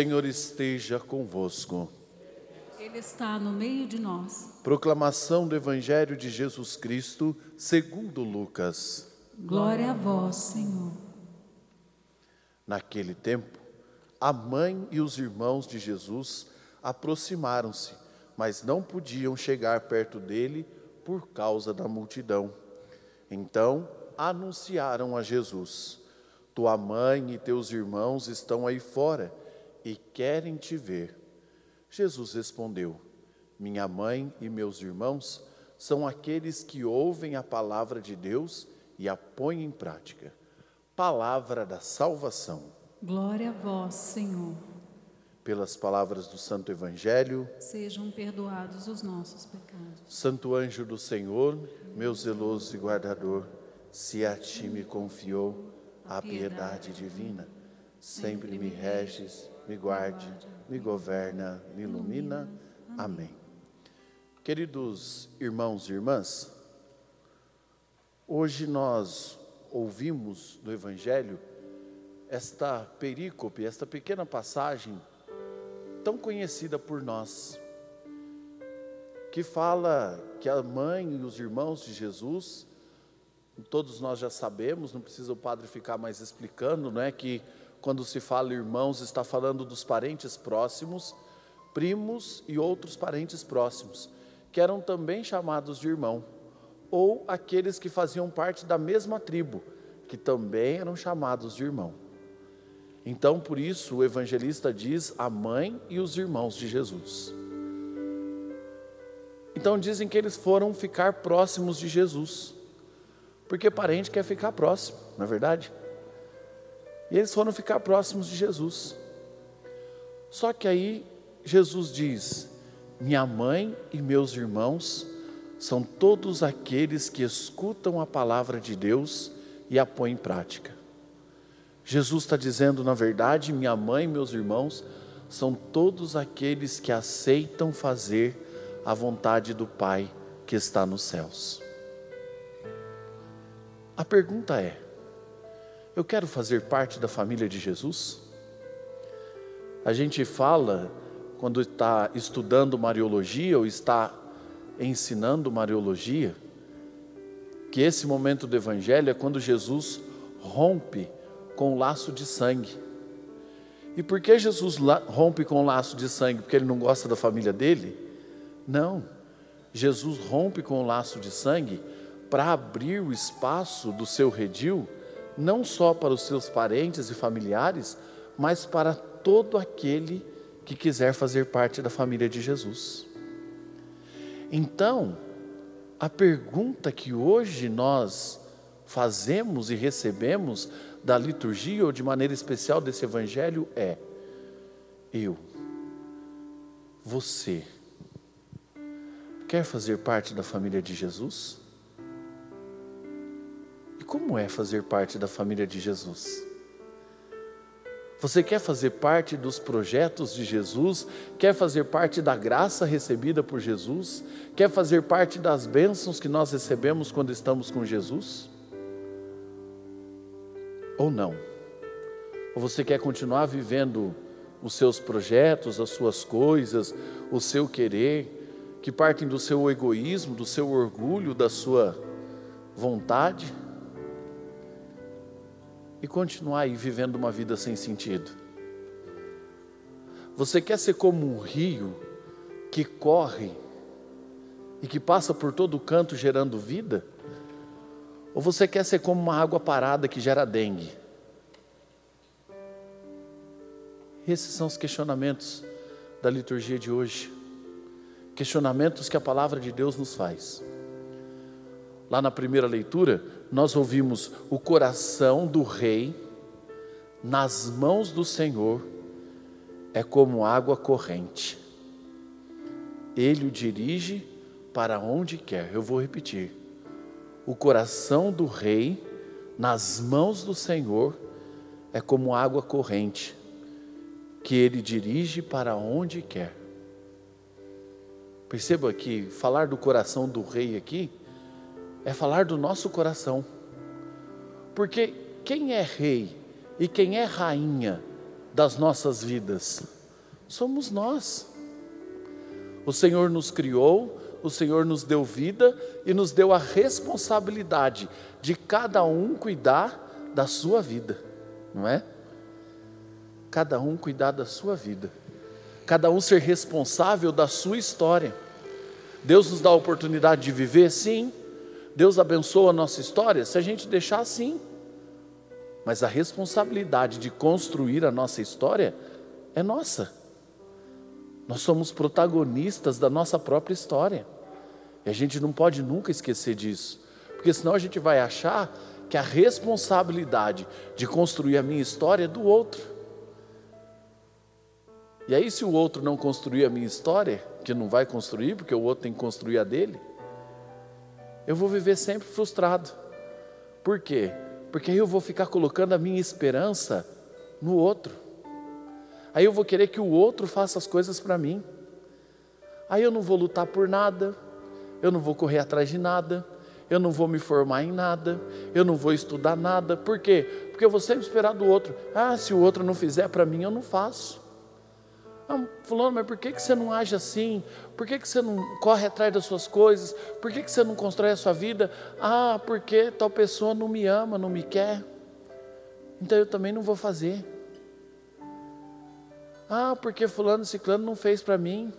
Senhor esteja convosco. Ele está no meio de nós. Proclamação do Evangelho de Jesus Cristo, segundo Lucas. Glória a vós, Senhor. Naquele tempo, a mãe e os irmãos de Jesus aproximaram-se, mas não podiam chegar perto dele por causa da multidão. Então anunciaram a Jesus: Tua mãe e teus irmãos estão aí fora e querem te ver. Jesus respondeu: Minha mãe e meus irmãos são aqueles que ouvem a palavra de Deus e a põem em prática. Palavra da salvação. Glória a vós, Senhor. Pelas palavras do Santo Evangelho, Sejam perdoados os nossos pecados. Santo anjo do Senhor, meu zeloso e guardador, se a ti me confiou a piedade divina, sempre me reges, me guarde, me governa, me ilumina. Amém. Queridos irmãos e irmãs, hoje nós ouvimos no Evangelho esta perícope, esta pequena passagem tão conhecida por nós, que fala que a mãe e os irmãos de Jesus, todos nós já sabemos, não precisa o padre ficar mais explicando, não é que quando se fala irmãos está falando dos parentes próximos, primos e outros parentes próximos, que eram também chamados de irmão, ou aqueles que faziam parte da mesma tribo, que também eram chamados de irmão. Então, por isso, o evangelista diz a mãe e os irmãos de Jesus. Então, dizem que eles foram ficar próximos de Jesus, porque parente quer ficar próximo, não é verdade? E eles foram ficar próximos de Jesus. Só que aí Jesus diz: Minha mãe e meus irmãos são todos aqueles que escutam a palavra de Deus e a põem em prática. Jesus está dizendo, na verdade, minha mãe e meus irmãos são todos aqueles que aceitam fazer a vontade do Pai que está nos céus. A pergunta é: eu quero fazer parte da família de Jesus? A gente fala, quando está estudando Mariologia ou está ensinando Mariologia, que esse momento do Evangelho é quando Jesus rompe com o laço de sangue. E por que Jesus rompe com o laço de sangue? Porque ele não gosta da família dele? Não. Jesus rompe com o laço de sangue para abrir o espaço do seu redil, não só para os seus parentes e familiares, mas para todo aquele que quiser fazer parte da família de Jesus. Então, a pergunta que hoje nós fazemos e recebemos da liturgia ou de maneira especial desse evangelho é: eu, você, quer fazer parte da família de Jesus? Como é fazer parte da família de Jesus? Você quer fazer parte dos projetos de Jesus? Quer fazer parte da graça recebida por Jesus? Quer fazer parte das bênçãos que nós recebemos quando estamos com Jesus? Ou não? Ou você quer continuar vivendo os seus projetos, as suas coisas, o seu querer, que partem do seu egoísmo, do seu orgulho, da sua vontade? E continuar aí vivendo uma vida sem sentido? Você quer ser como um rio que corre e que passa por todo canto gerando vida? Ou você quer ser como uma água parada que gera dengue? Esses são os questionamentos da liturgia de hoje. Questionamentos que a palavra de Deus nos faz. Lá na primeira leitura, nós ouvimos o coração do rei nas mãos do Senhor é como água corrente. Ele o dirige para onde quer. Eu vou repetir. O coração do rei nas mãos do Senhor é como água corrente, que ele dirige para onde quer. Perceba que falar do coração do rei aqui é falar do nosso coração. Porque quem é rei e quem é rainha das nossas vidas? Somos nós. O Senhor nos criou, o Senhor nos deu vida e nos deu a responsabilidade de cada um cuidar da sua vida, não é? Cada um cuidar da sua vida, cada um ser responsável da sua história. Deus nos dá a oportunidade de viver, sim. Deus abençoa a nossa história, se a gente deixar assim. Mas a responsabilidade de construir a nossa história é nossa. Nós somos protagonistas da nossa própria história. E a gente não pode nunca esquecer disso, porque senão a gente vai achar que a responsabilidade de construir a minha história é do outro. E aí, se o outro não construir a minha história, que não vai construir, porque o outro tem que construir a dele, eu vou viver sempre frustrado. Por quê? Porque aí eu vou ficar colocando a minha esperança no outro. Aí eu vou querer que o outro faça as coisas para mim. Aí eu não vou lutar por nada, eu não vou correr atrás de nada, eu não vou me formar em nada, eu não vou estudar nada. Por quê? Porque eu vou sempre esperar do outro. Ah, se o outro não fizer para mim, eu não faço. Ah, fulano, mas por que, que você não age assim? Por que, que você não corre atrás das suas coisas? Por que, que você não constrói a sua vida? Ah, porque tal pessoa não me ama, não me quer. Então eu também não vou fazer. Ah, porque fulano ciclano não fez para mim.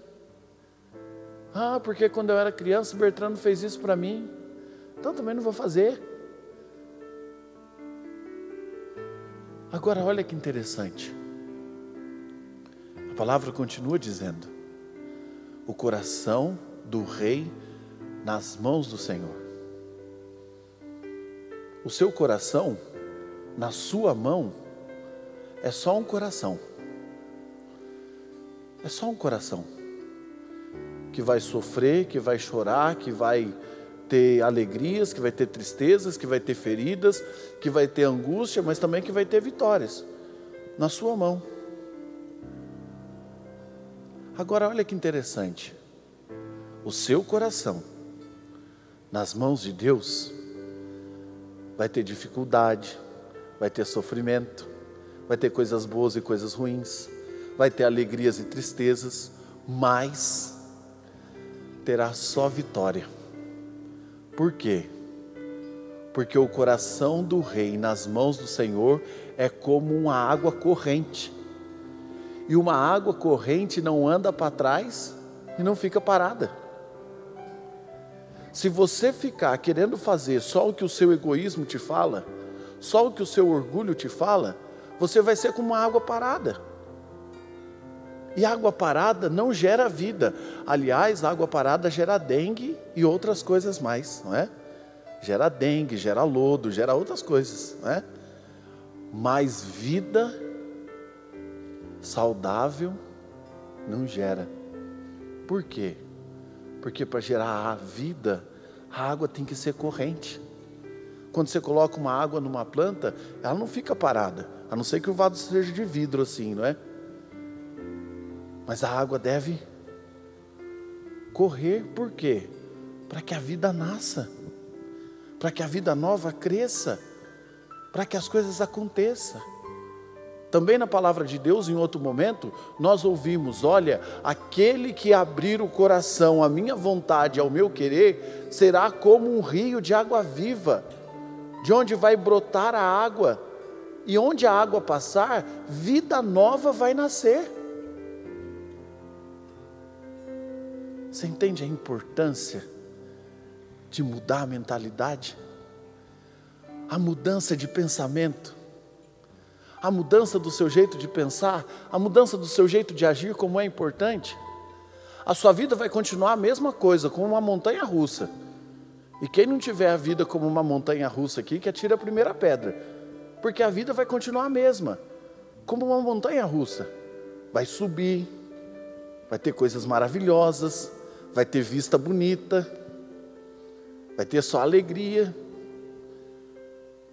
Ah, porque quando eu era criança, Bertrano fez isso para mim. Então também não vou fazer. Agora olha que interessante. A palavra continua dizendo: o coração do rei nas mãos do Senhor. O seu coração, na sua mão, é só um coração. É só um coração que vai sofrer, que vai chorar, que vai ter alegrias, que vai ter tristezas, que vai ter feridas, que vai ter angústia, mas também que vai ter vitórias na sua mão. Agora olha que interessante. O seu coração nas mãos de Deus vai ter dificuldade, vai ter sofrimento, vai ter coisas boas e coisas ruins, vai ter alegrias e tristezas, mas terá só vitória. Por quê? Porque o coração do rei nas mãos do Senhor é como uma água corrente. E uma água corrente não anda para trás e não fica parada. Se você ficar querendo fazer só o que o seu egoísmo te fala, só o que o seu orgulho te fala, você vai ser como uma água parada. E água parada não gera vida. Aliás, água parada gera dengue e outras coisas mais, não é? Gera dengue, gera lodo, gera outras coisas, não é? Mas vida saudável não gera. Por quê? Porque para gerar a vida, a água tem que ser corrente. Quando você coloca uma água numa planta, ela não fica parada, a não ser que o vaso seja de vidro assim, não é? Mas a água deve correr, por quê? Para que a vida nasça, para que a vida nova cresça, para que as coisas aconteçam. Também na palavra de Deus, em outro momento, nós ouvimos: olha, aquele que abrir o coração à minha vontade, ao meu querer, será como um rio de água viva, de onde vai brotar a água, e onde a água passar, vida nova vai nascer. Você entende a importância de mudar a mentalidade? A mudança de pensamento, a mudança do seu jeito de pensar, a mudança do seu jeito de agir, como é importante. A sua vida vai continuar a mesma coisa, como uma montanha russa. E quem não tiver a vida como uma montanha russa aqui, que atira a primeira pedra. Porque a vida vai continuar a mesma, como uma montanha russa. vai subir, vai ter coisas maravilhosas, vai ter vista bonita, vai ter só alegria,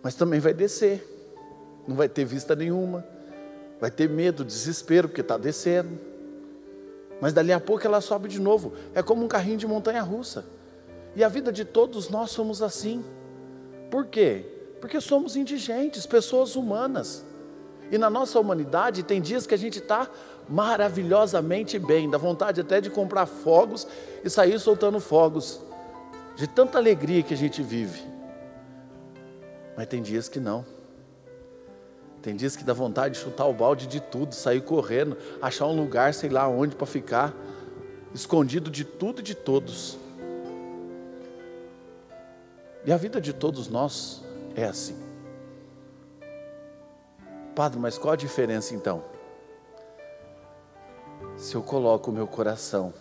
mas também vai descer, não vai ter vista nenhuma, vai ter medo, desespero, porque está descendo, mas dali a pouco ela sobe de novo, é como um carrinho de montanha russa, e a vida de todos nós somos assim, por quê? Porque somos indigentes, pessoas humanas. E na nossa humanidade tem dias que a gente está maravilhosamente bem, dá vontade até de comprar fogos e sair soltando fogos, de tanta alegria que a gente vive. Mas tem dias que não. Tem dias que dá vontade de chutar o balde de tudo, sair correndo, achar um lugar, sei lá onde, para ficar escondido de tudo e de todos. E a vida de todos nós é assim. Padre, mas qual a diferença então? Se eu coloco o meu coração,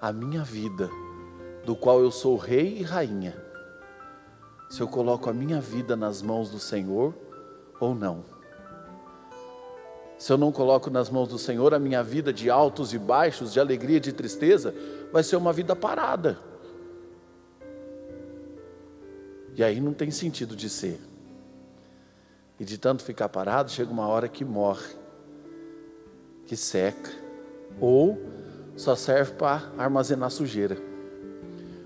a minha vida, do qual eu sou rei e rainha, se eu coloco a minha vida nas mãos do Senhor ou não. Se eu não coloco nas mãos do Senhor a minha vida de altos e baixos, de alegria e de tristeza, vai ser uma vida parada. E aí não tem sentido de ser. E de tanto ficar parado, chega uma hora que morre, que seca, ou só serve para armazenar sujeira.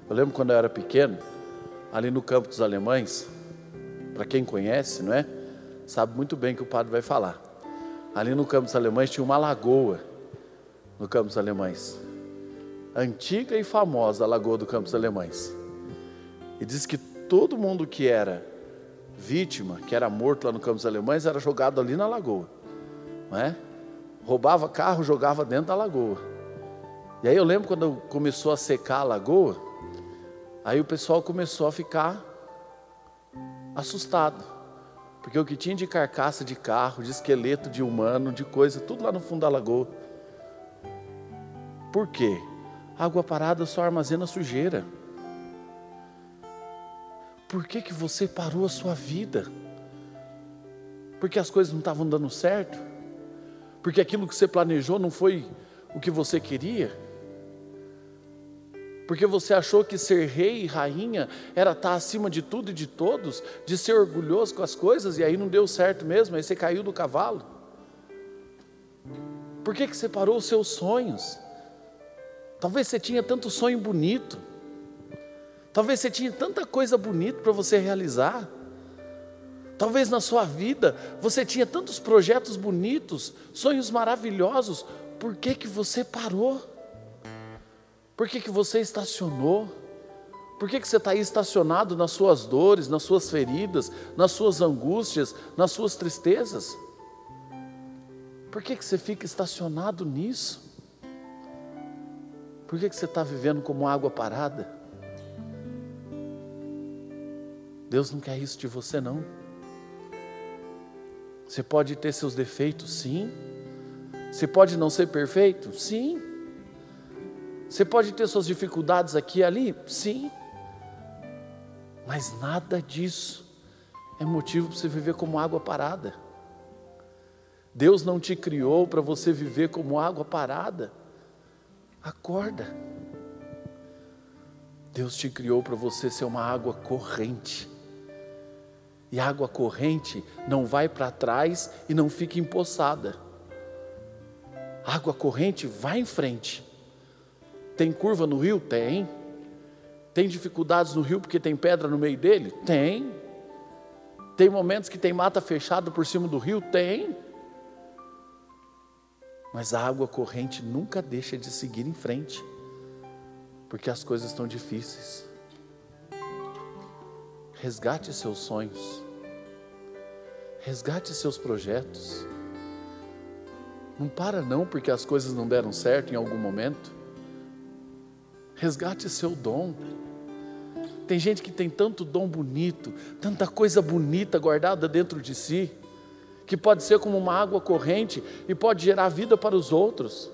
Eu lembro quando eu era pequeno, ali no campo dos alemães, para quem conhece, não é? Sabe muito bem que o padre vai falar. Ali no campo dos alemães tinha uma lagoa, no campo dos alemães. Antiga e famosa a lagoa do campo dos alemães. E diz que todo mundo que era vítima, que era morto lá no campo dos alemães, era jogado ali na lagoa. Não é? Roubava carro, jogava dentro da lagoa. E aí eu lembro quando começou a secar a lagoa, aí o pessoal começou a ficar assustado. Porque o que tinha de carcaça de carro, de esqueleto de humano, de coisa, tudo lá no fundo da lagoa. Por quê? Água parada só armazena sujeira. Por que, que você parou a sua vida? Porque as coisas não estavam dando certo? Porque aquilo que você planejou não foi o que você queria? Porque você achou que ser rei e rainha era estar acima de tudo e de todos, de ser orgulhoso com as coisas e aí não deu certo mesmo, aí você caiu do cavalo? Por que, que você parou os seus sonhos? Talvez você tinha tanto sonho bonito, Talvez você tinha tanta coisa bonita para você realizar. Talvez na sua vida você tinha tantos projetos bonitos, sonhos maravilhosos. Por que, que você parou? Por que, que você estacionou? Por que, que você está aí estacionado nas suas dores, nas suas feridas, nas suas angústias, nas suas tristezas? Por que, que você fica estacionado nisso? Por que, que você está vivendo como água parada? Deus não quer isso de você, não. Você pode ter seus defeitos, sim. Você pode não ser perfeito, sim. Você pode ter suas dificuldades aqui e ali, sim. Mas nada disso é motivo para você viver como água parada. Deus não te criou para você viver como água parada. Acorda. Deus te criou para você ser uma água corrente. E a água corrente não vai para trás e não fica empoçada. A água corrente vai em frente. Tem curva no rio? Tem. Tem dificuldades no rio porque tem pedra no meio dele? Tem. Tem momentos que tem mata fechada por cima do rio? Tem. Mas a água corrente nunca deixa de seguir em frente, porque as coisas estão difíceis. Resgate seus sonhos. Resgate seus projetos. Não para não porque as coisas não deram certo em algum momento. Resgate seu dom. Tem gente que tem tanto dom bonito, tanta coisa bonita guardada dentro de si, que pode ser como uma água corrente e pode gerar vida para os outros.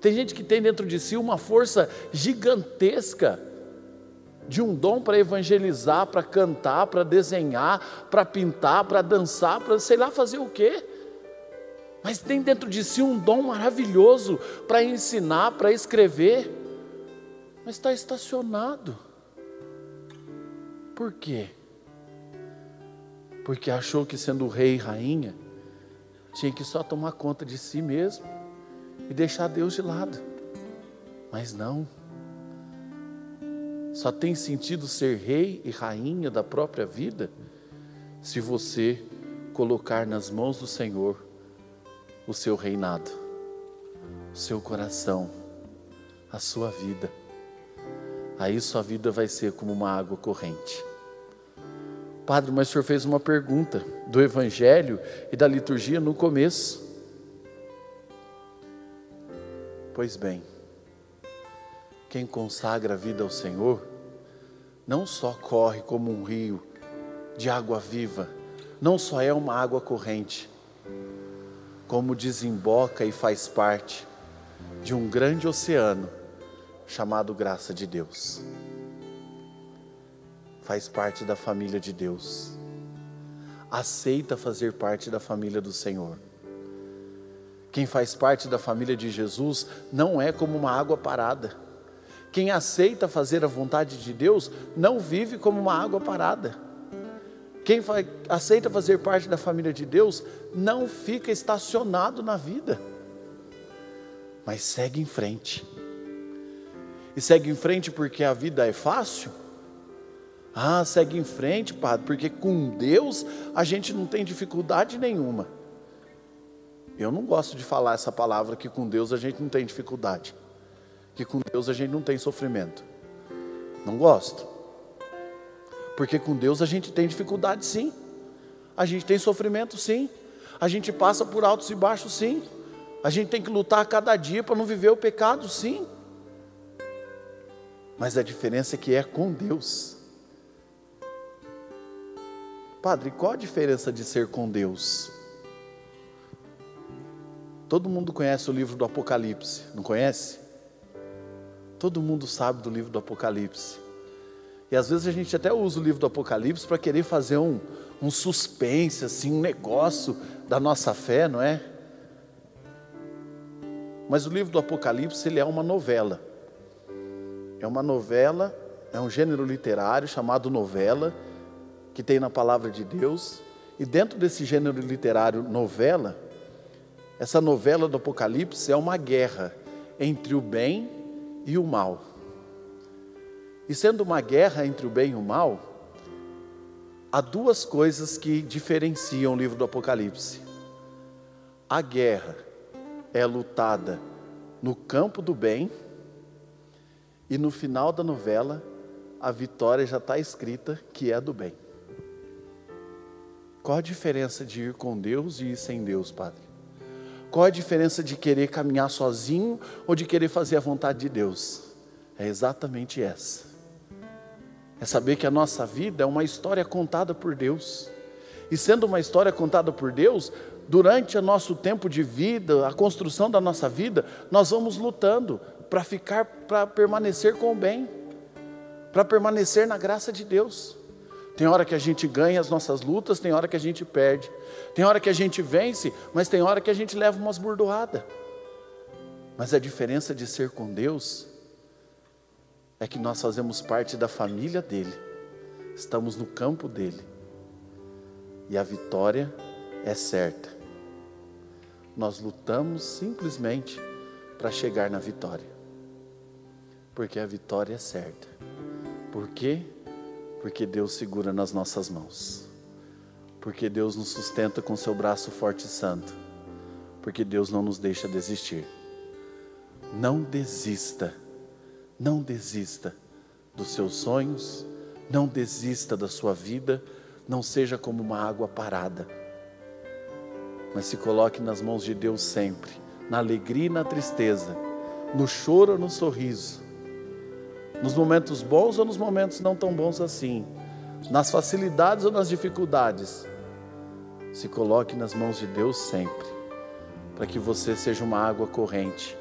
Tem gente que tem dentro de si uma força gigantesca de um dom para evangelizar, para cantar, para desenhar, para pintar, para dançar, para sei lá fazer o quê. mas tem dentro de si um dom maravilhoso para ensinar, para escrever, mas está estacionado. Por quê? Porque achou que sendo rei e rainha, tinha que só tomar conta de si mesmo e deixar Deus de lado. Mas não. Só tem sentido ser rei e rainha da própria vida se você colocar nas mãos do Senhor o seu reinado, o seu coração, a sua vida. Aí sua vida vai ser como uma água corrente. Padre, mas o senhor fez uma pergunta do Evangelho e da liturgia no começo. Pois bem, quem consagra a vida ao Senhor, não só corre como um rio de água viva, não só é uma água corrente, como desemboca e faz parte de um grande oceano chamado graça de Deus. Faz parte da família de Deus. Aceita fazer parte da família do Senhor. Quem faz parte da família de Jesus não é como uma água parada. Quem aceita fazer a vontade de Deus não vive como uma água parada. Quem aceita fazer parte da família de Deus não fica estacionado na vida, mas segue em frente. E segue em frente porque a vida é fácil? Ah, segue em frente, padre, porque com Deus a gente não tem dificuldade nenhuma. Eu não gosto de falar essa palavra que com Deus a gente não tem dificuldade, que com Deus a gente não tem sofrimento. Não gosto. Porque com Deus a gente tem dificuldade sim. A gente tem sofrimento sim. A gente passa por altos e baixos sim. A gente tem que lutar cada dia para não viver o pecado sim. Mas a diferença é que é com Deus. Padre, qual a diferença de ser com Deus? Todo mundo conhece o livro do Apocalipse, não conhece? Todo mundo sabe do livro do Apocalipse. E às vezes a gente até usa o livro do Apocalipse para querer fazer um, um suspense, assim, um negócio da nossa fé, não é? Mas o livro do Apocalipse ele é uma novela. É uma novela, é um gênero literário chamado novela, que tem na palavra de Deus. E dentro desse gênero literário novela, essa novela do Apocalipse é uma guerra entre o bem e o mal. E sendo uma guerra entre o bem e o mal, há duas coisas que diferenciam o livro do Apocalipse. A guerra é lutada no campo do bem, e no final da novela, a vitória já está escrita que é do bem. Qual a diferença de ir com Deus e ir sem Deus, Padre? Qual a diferença de querer caminhar sozinho ou de querer fazer a vontade de Deus? É exatamente essa é saber que a nossa vida é uma história contada por Deus. E sendo uma história contada por Deus, durante o nosso tempo de vida, a construção da nossa vida, nós vamos lutando para ficar, para permanecer com o bem, para permanecer na graça de Deus. Tem hora que a gente ganha as nossas lutas, tem hora que a gente perde. Tem hora que a gente vence, mas tem hora que a gente leva umas burdoadas. Mas a diferença de ser com Deus é que nós fazemos parte da família dele, estamos no campo dele, e a vitória é certa. Nós lutamos simplesmente para chegar na vitória, porque a vitória é certa. Por quê? Porque Deus segura nas nossas mãos, porque Deus nos sustenta com seu braço forte e santo, porque Deus não nos deixa desistir. Não desista não desista dos seus sonhos, não desista da sua vida, não seja como uma água parada, mas se coloque nas mãos de Deus sempre, na alegria e na tristeza, no choro ou no sorriso, nos momentos bons ou nos momentos não tão bons assim, nas facilidades ou nas dificuldades. Se coloque nas mãos de Deus sempre, para que você seja uma água corrente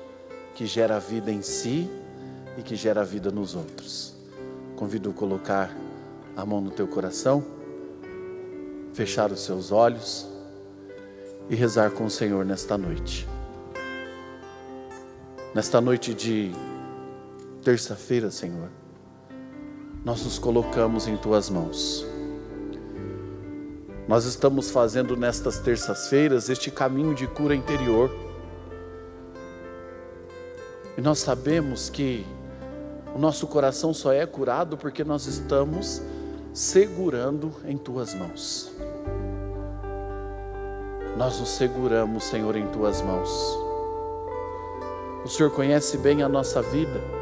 que gera vida em si e que gera vida nos outros. Convido a colocar a mão no teu coração, fechar os seus olhos e rezar com o Senhor nesta noite. Nesta noite de terça-feira, Senhor, nós nos colocamos em tuas mãos. Nós estamos fazendo nestas terças-feiras este caminho de cura interior. E nós sabemos que o nosso coração só é curado porque nós estamos segurando em tuas mãos. Nós nos seguramos, Senhor, em tuas mãos. O Senhor conhece bem a nossa vida.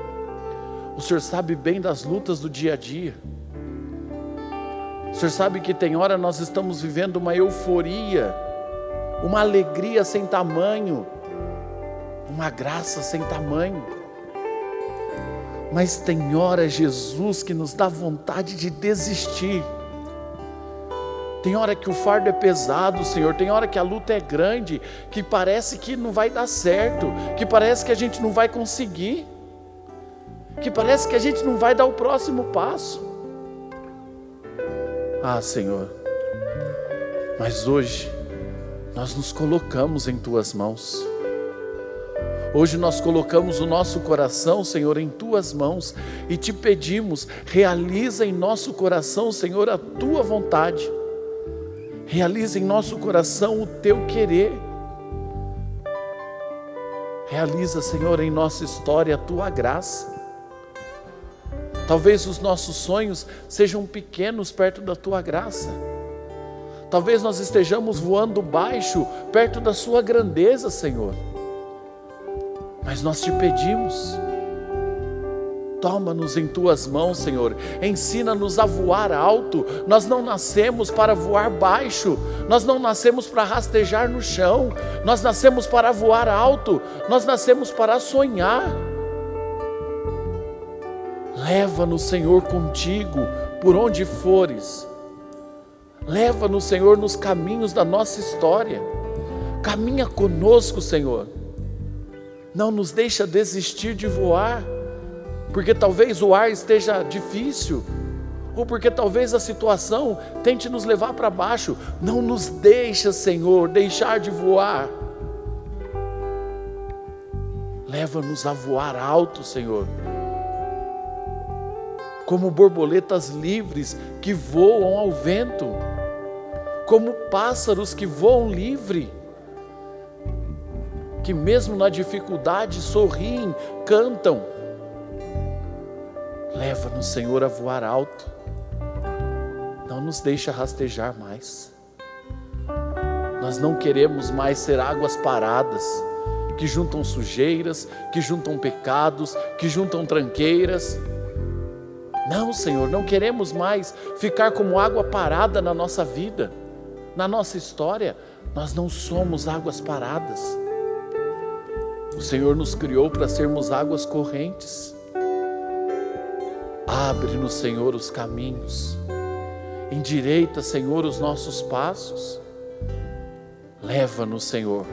O Senhor sabe bem das lutas do dia a dia. O Senhor sabe que tem hora nós estamos vivendo uma euforia, uma alegria sem tamanho, uma graça sem tamanho. Mas tem hora, Jesus, que nos dá vontade de desistir. Tem hora que o fardo é pesado, Senhor. Tem hora que a luta é grande, que parece que não vai dar certo, que parece que a gente não vai conseguir, que parece que a gente não vai dar o próximo passo. Ah, Senhor, mas hoje nós nos colocamos em tuas mãos. Hoje nós colocamos o nosso coração, Senhor, em tuas mãos e te pedimos, realiza em nosso coração, Senhor, a tua vontade. Realiza em nosso coração o teu querer. Realiza, Senhor, em nossa história a tua graça. Talvez os nossos sonhos sejam pequenos perto da tua graça. Talvez nós estejamos voando baixo perto da sua grandeza, Senhor. Mas nós te pedimos, toma-nos em tuas mãos, Senhor, ensina-nos a voar alto. Nós não nascemos para voar baixo, nós não nascemos para rastejar no chão, nós nascemos para voar alto, nós nascemos para sonhar. Leva-nos, Senhor, contigo por onde fores. Leva-nos, Senhor, nos caminhos da nossa história. Caminha conosco, Senhor não nos deixa desistir de voar, porque talvez o ar esteja difícil, ou porque talvez a situação tente nos levar para baixo. Não nos deixa, Senhor, deixar de voar. Leva-nos a voar alto, Senhor. Como borboletas livres que voam ao vento, como pássaros que voam livre que mesmo na dificuldade sorriem, cantam. Leva-nos, Senhor, a voar alto. Não nos deixa rastejar mais. Nós não queremos mais ser águas paradas, que juntam sujeiras, que juntam pecados, que juntam tranqueiras. Não, Senhor, não queremos mais ficar como água parada na nossa vida, na nossa história. Nós não somos águas paradas. O Senhor nos criou para sermos águas correntes. Abre-nos, Senhor, os caminhos. Endireita, Senhor, os nossos passos. Leva-nos, Senhor,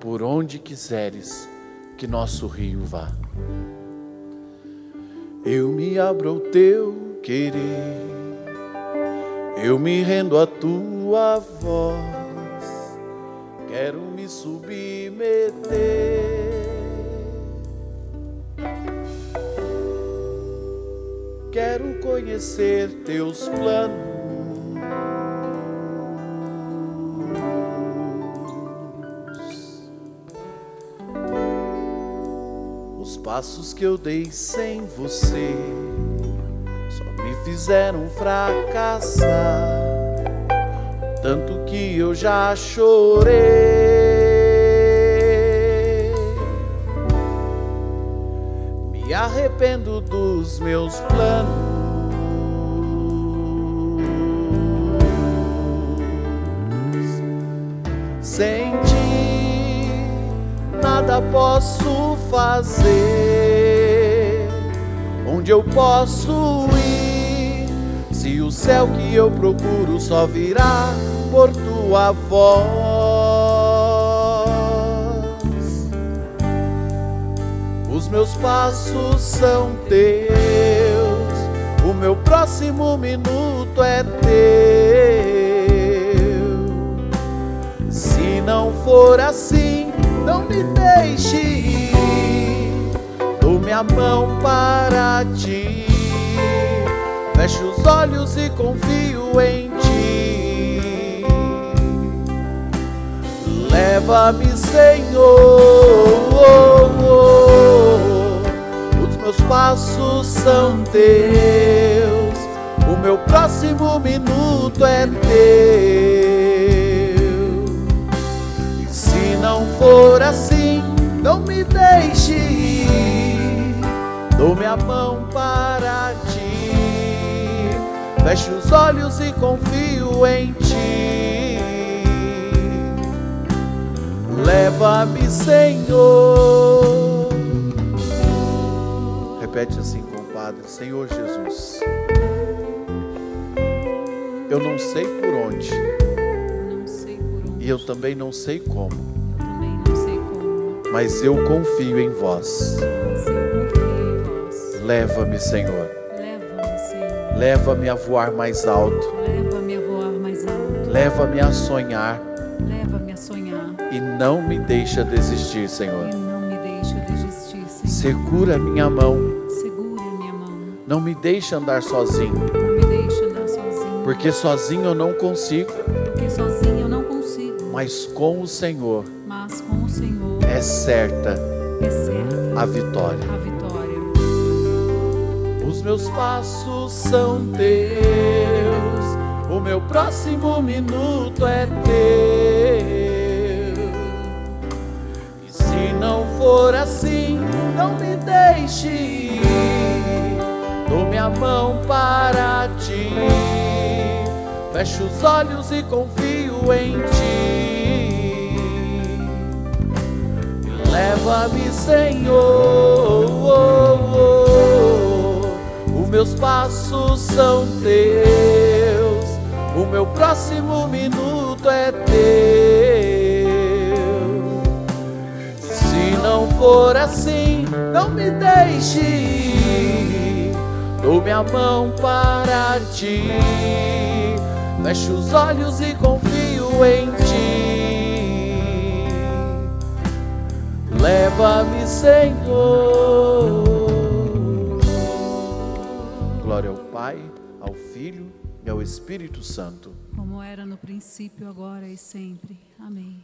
por onde quiseres que nosso rio vá. Eu me abro ao teu querer, eu me rendo à tua voz, quero me submeter. Quero conhecer teus planos. Passos que eu dei sem você só me fizeram fracassar. Tanto que eu já chorei. arrependo dos meus planos. Sem nada posso fazer. Onde eu posso ir? Se o céu que eu procuro só virá por tua voz. meus passos são teus, o meu próximo minuto é teu. Se for assim, não me deixe ir. Dou minha mão para ti. Fecho os olhos e confio em ti. Leva-me, Senhor. Os meus passos são teus. O meu próximo minuto é teu. For assim, não me deixe ir. Dou minha mão para ti. Fecho os olhos e confio em ti. Leva-me, Senhor. Repete assim com o Padre: Senhor Jesus. Eu não sei por onde. Não sei por onde. E eu também não sei como. Mas eu confio em vós. Leva-me, Senhor. Leva-me, a voar mais alto. Leva-me a voar mais alto. Leva-me a sonhar. Leva-me a sonhar. E não me deixa desistir, Senhor. E não me deixa desistir, Senhor. Segura minha mão. Segure a minha mão. Não me deixe andar sozinho. Não me deixa andar sozinho. Porque sozinho eu não consigo. Porque sozinho eu não consigo. Mas com o Senhor é certa é certa a vitória. a vitória. Os meus passos são teus, o meu próximo minuto é teu. E se não for assim, não me deixe ir. Dou minha mão para ti, fecho os olhos e confio em ti. Leva-me, Senhor. Os meus passos são teus. O meu próximo minuto é teu. Se não for assim, não me deixe. Dou minha mão para ti. Fecho os olhos e confio em ti. Leva-me, Senhor. Glória ao Pai, ao Filho e ao Espírito Santo. Como era no princípio, agora e sempre. Amém.